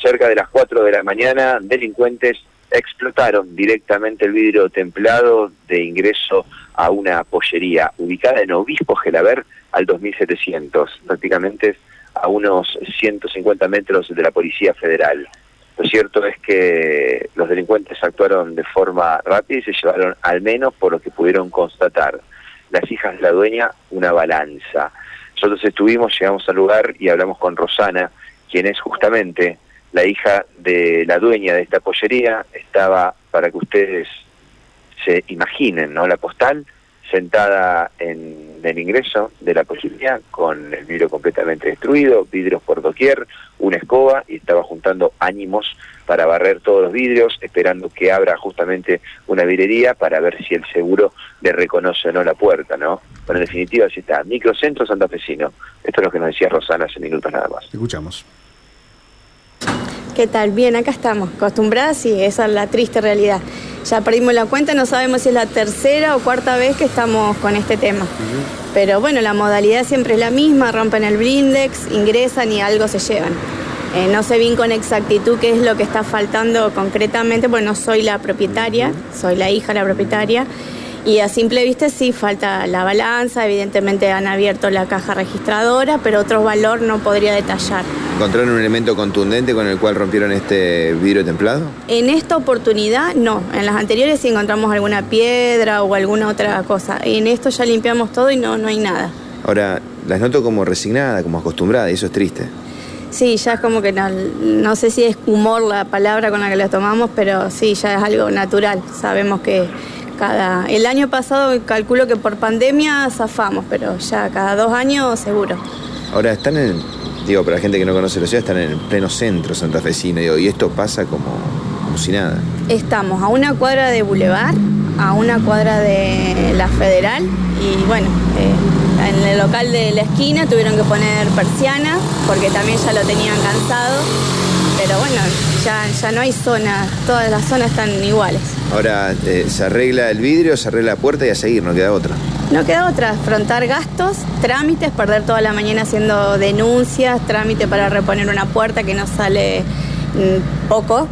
cerca de las 4 de la mañana, delincuentes explotaron directamente el vidrio templado de ingreso a una pollería ubicada en Obispo Gelaber al 2700, prácticamente a unos 150 metros de la Policía Federal. Lo cierto es que los delincuentes actuaron de forma rápida y se llevaron, al menos por lo que pudieron constatar, las hijas de la dueña, una balanza. Nosotros estuvimos, llegamos al lugar y hablamos con Rosana, quien es justamente la hija de la dueña de esta pollería, estaba, para que ustedes se imaginen, ¿no? La postal, sentada en el ingreso de la pollería, con el vidrio completamente destruido, vidrios por doquier, una escoba, y estaba juntando ánimos para barrer todos los vidrios, esperando que abra justamente una vidrería para ver si el seguro le reconoce o no la puerta, ¿no? Pero en definitiva, así está. Microcentro santafesino. Esto es lo que nos decía Rosana hace minutos nada más. Escuchamos. ¿Qué tal? Bien, acá estamos, acostumbradas y esa es la triste realidad. Ya perdimos la cuenta, no sabemos si es la tercera o cuarta vez que estamos con este tema. Pero bueno, la modalidad siempre es la misma, rompen el blindex, ingresan y algo se llevan. Eh, no sé bien con exactitud qué es lo que está faltando concretamente, porque no soy la propietaria, soy la hija de la propietaria. Y a simple vista sí falta la balanza, evidentemente han abierto la caja registradora, pero otro valor no podría detallar. ¿Encontraron un elemento contundente con el cual rompieron este vidrio templado? En esta oportunidad no, en las anteriores sí encontramos alguna piedra o alguna otra cosa. En esto ya limpiamos todo y no, no hay nada. Ahora, las noto como resignada, como acostumbrada, y eso es triste. Sí, ya es como que no, no sé si es humor la palabra con la que la tomamos, pero sí, ya es algo natural. Sabemos que cada... El año pasado calculo que por pandemia zafamos, pero ya cada dos años seguro. Ahora, están en, digo, para la gente que no conoce la ciudad, están en el pleno centro santafesino, digo, y esto pasa como, como si nada. Estamos a una cuadra de Boulevard, a una cuadra de la Federal y bueno, eh, en el local de la esquina tuvieron que poner persiana porque también ya lo tenían cansado, pero bueno, ya, ya no hay zona, todas las zonas están iguales. Ahora, eh, se arregla el vidrio, se arregla la puerta y a seguir, no queda otra. No queda otra, afrontar gastos, trámites, perder toda la mañana haciendo denuncias, trámite para reponer una puerta que nos sale mm, poco.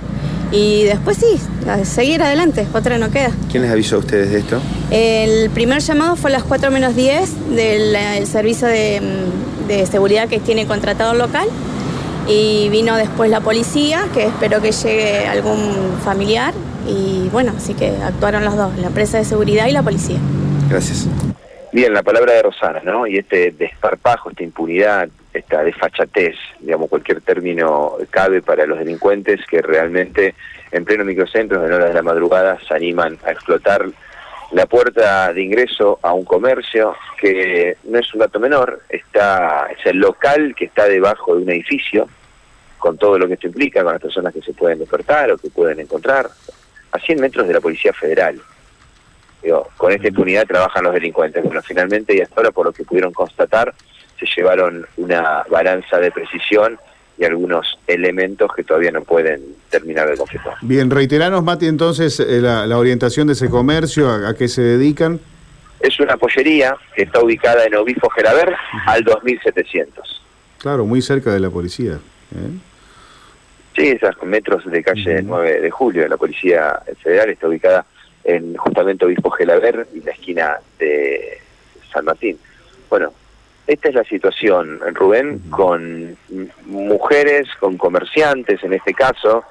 Y después sí, a seguir adelante, otra no queda. ¿Quién les avisó a ustedes de esto? El primer llamado fue a las 4 menos 10 del el servicio de, mm, de seguridad que tiene contratado el local. Y vino después la policía, que espero que llegue algún familiar. Y bueno, así que actuaron los dos, la empresa de seguridad y la policía. Gracias. Bien, la palabra de Rosana, ¿no? Y este desparpajo, esta impunidad, esta desfachatez, digamos, cualquier término cabe para los delincuentes que realmente en pleno microcentro, en horas de la madrugada, se animan a explotar la puerta de ingreso a un comercio que no es un dato menor, está es el local que está debajo de un edificio, con todo lo que esto implica, con las personas que se pueden despertar o que pueden encontrar, a 100 metros de la Policía Federal. Digo, con esta impunidad trabajan los delincuentes. Bueno, finalmente y hasta ahora, por lo que pudieron constatar, se llevaron una balanza de precisión y algunos elementos que todavía no pueden terminar de confirmar. Bien, reiteranos, Mati, entonces eh, la, la orientación de ese comercio, a, a qué se dedican. Es una pollería que está ubicada en Obispo Gelaber al 2700. Claro, muy cerca de la policía. ¿Eh? Sí, esas metros de calle 9 de julio. La Policía Federal está ubicada en justamente Obispo Gelaber y la esquina de San Martín. Bueno, esta es la situación, Rubén, con mujeres, con comerciantes, en este caso,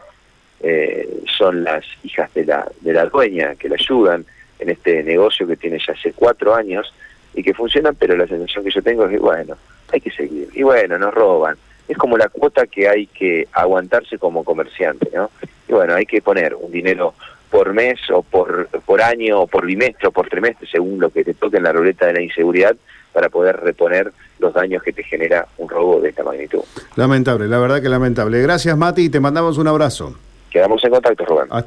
eh, son las hijas de la, de la dueña que la ayudan en este negocio que tiene ya hace cuatro años y que funciona, pero la sensación que yo tengo es que, bueno, hay que seguir. Y bueno, nos roban. Es como la cuota que hay que aguantarse como comerciante, ¿no? Y bueno, hay que poner un dinero por mes o por, por año o por bimestre o por trimestre, según lo que te toque en la ruleta de la inseguridad, para poder reponer los daños que te genera un robo de esta magnitud. Lamentable, la verdad que lamentable. Gracias, Mati, y te mandamos un abrazo. Quedamos en contacto, Rubén. Hasta